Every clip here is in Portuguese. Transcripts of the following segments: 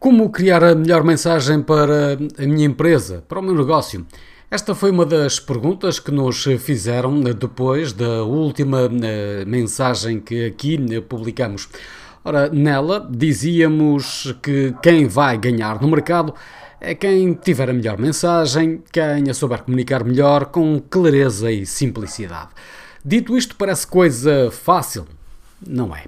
Como criar a melhor mensagem para a minha empresa, para o meu negócio? Esta foi uma das perguntas que nos fizeram depois da última eh, mensagem que aqui publicamos. Ora, nela dizíamos que quem vai ganhar no mercado é quem tiver a melhor mensagem, quem a souber comunicar melhor, com clareza e simplicidade. Dito isto, parece coisa fácil. Não é.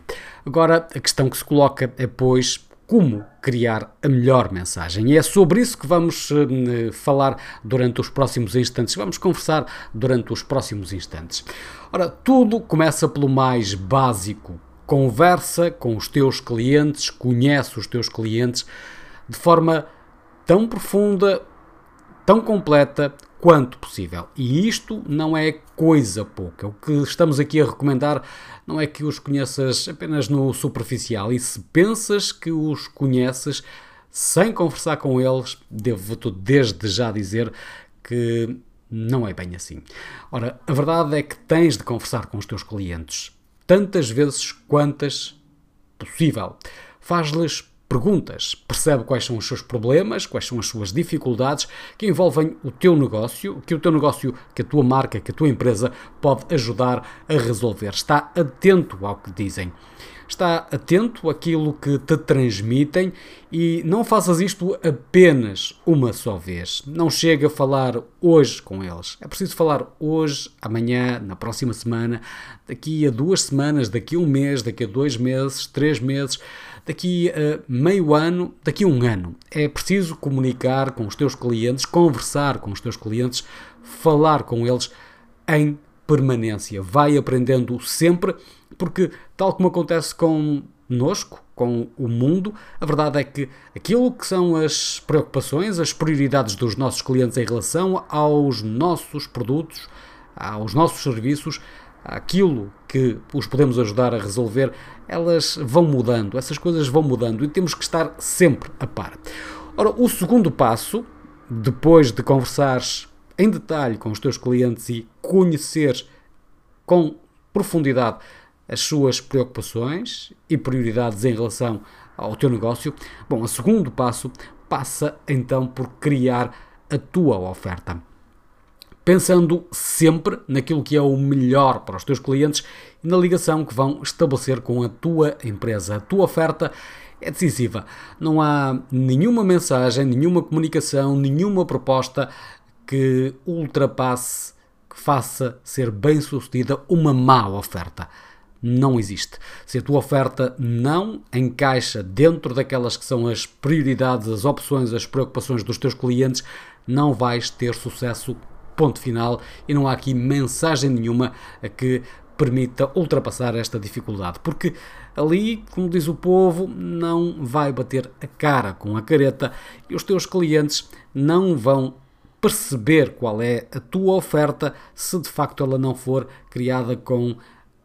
Agora, a questão que se coloca é, pois, como criar a melhor mensagem. E é sobre isso que vamos uh, falar durante os próximos instantes. Vamos conversar durante os próximos instantes. Ora, tudo começa pelo mais básico. Conversa com os teus clientes, conhece os teus clientes de forma tão profunda, tão completa quanto possível. E isto não é coisa pouca. O que estamos aqui a recomendar não é que os conheças apenas no superficial. E se pensas que os conheces sem conversar com eles, devo-te desde já dizer que não é bem assim. Ora, a verdade é que tens de conversar com os teus clientes tantas vezes quantas possível. Faz-lhes perguntas, percebe quais são os seus problemas, quais são as suas dificuldades que envolvem o teu negócio, que o teu negócio, que a tua marca, que a tua empresa pode ajudar a resolver. Está atento ao que dizem. Está atento àquilo que te transmitem e não faças isto apenas uma só vez. Não chega a falar hoje com eles. É preciso falar hoje, amanhã, na próxima semana, daqui a duas semanas, daqui a um mês, daqui a dois meses, três meses daqui a meio ano, daqui a um ano. É preciso comunicar com os teus clientes, conversar com os teus clientes, falar com eles em permanência. Vai aprendendo sempre, porque, tal como acontece connosco, com o mundo, a verdade é que aquilo que são as preocupações, as prioridades dos nossos clientes em relação aos nossos produtos, aos nossos serviços, aquilo que os podemos ajudar a resolver, elas vão mudando, essas coisas vão mudando e temos que estar sempre a par. Ora, o segundo passo, depois de conversares em detalhe com os teus clientes e conheceres com profundidade as suas preocupações e prioridades em relação ao teu negócio, bom, o segundo passo passa então por criar a tua oferta pensando sempre naquilo que é o melhor para os teus clientes e na ligação que vão estabelecer com a tua empresa. A tua oferta é decisiva. Não há nenhuma mensagem, nenhuma comunicação, nenhuma proposta que ultrapasse, que faça ser bem sucedida uma má oferta. Não existe. Se a tua oferta não encaixa dentro daquelas que são as prioridades, as opções, as preocupações dos teus clientes, não vais ter sucesso ponto final e não há aqui mensagem nenhuma que permita ultrapassar esta dificuldade, porque ali, como diz o povo, não vai bater a cara com a careta e os teus clientes não vão perceber qual é a tua oferta se de facto ela não for criada com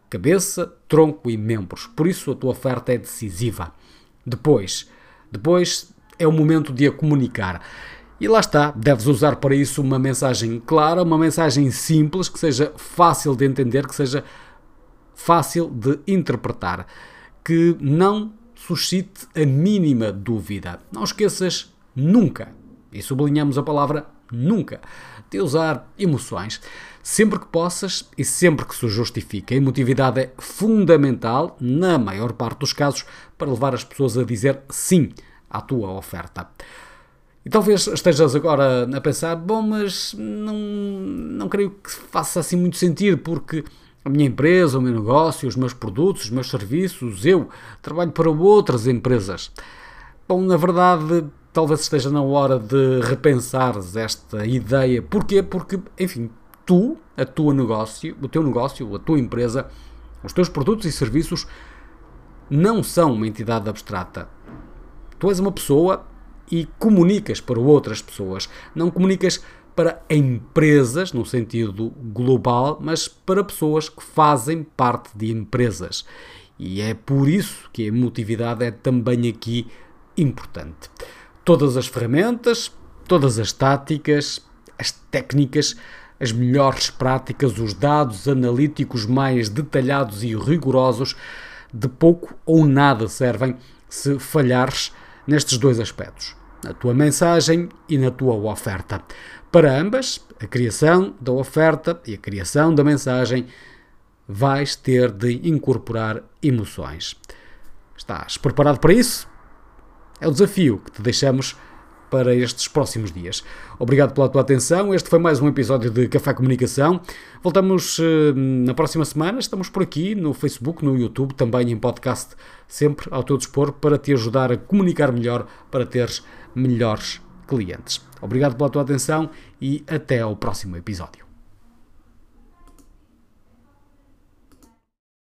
cabeça, tronco e membros. Por isso a tua oferta é decisiva. Depois, depois é o momento de a comunicar. E lá está, deves usar para isso uma mensagem clara, uma mensagem simples, que seja fácil de entender, que seja fácil de interpretar, que não suscite a mínima dúvida. Não esqueças nunca, e sublinhamos a palavra nunca, de usar emoções. Sempre que possas e sempre que se justifique. A emotividade é fundamental, na maior parte dos casos, para levar as pessoas a dizer sim à tua oferta. E talvez estejas agora a pensar, bom, mas não, não creio que faça assim muito sentido, porque a minha empresa, o meu negócio, os meus produtos, os meus serviços, eu trabalho para outras empresas. Bom, na verdade, talvez esteja na hora de repensares esta ideia. Porquê? Porque, enfim, tu, a tua negócio, o teu negócio, a tua empresa, os teus produtos e serviços não são uma entidade abstrata. Tu és uma pessoa e comunicas para outras pessoas. Não comunicas para empresas, no sentido global, mas para pessoas que fazem parte de empresas. E é por isso que a emotividade é também aqui importante. Todas as ferramentas, todas as táticas, as técnicas, as melhores práticas, os dados analíticos mais detalhados e rigorosos, de pouco ou nada servem se falhares nestes dois aspectos, na tua mensagem e na tua oferta. Para ambas, a criação da oferta e a criação da mensagem, vais ter de incorporar emoções. Estás preparado para isso? É o desafio que te deixamos para estes próximos dias. Obrigado pela tua atenção. Este foi mais um episódio de Café Comunicação. Voltamos uh, na próxima semana. Estamos por aqui no Facebook, no YouTube, também em podcast, sempre ao teu dispor para te ajudar a comunicar melhor, para teres melhores clientes. Obrigado pela tua atenção e até ao próximo episódio.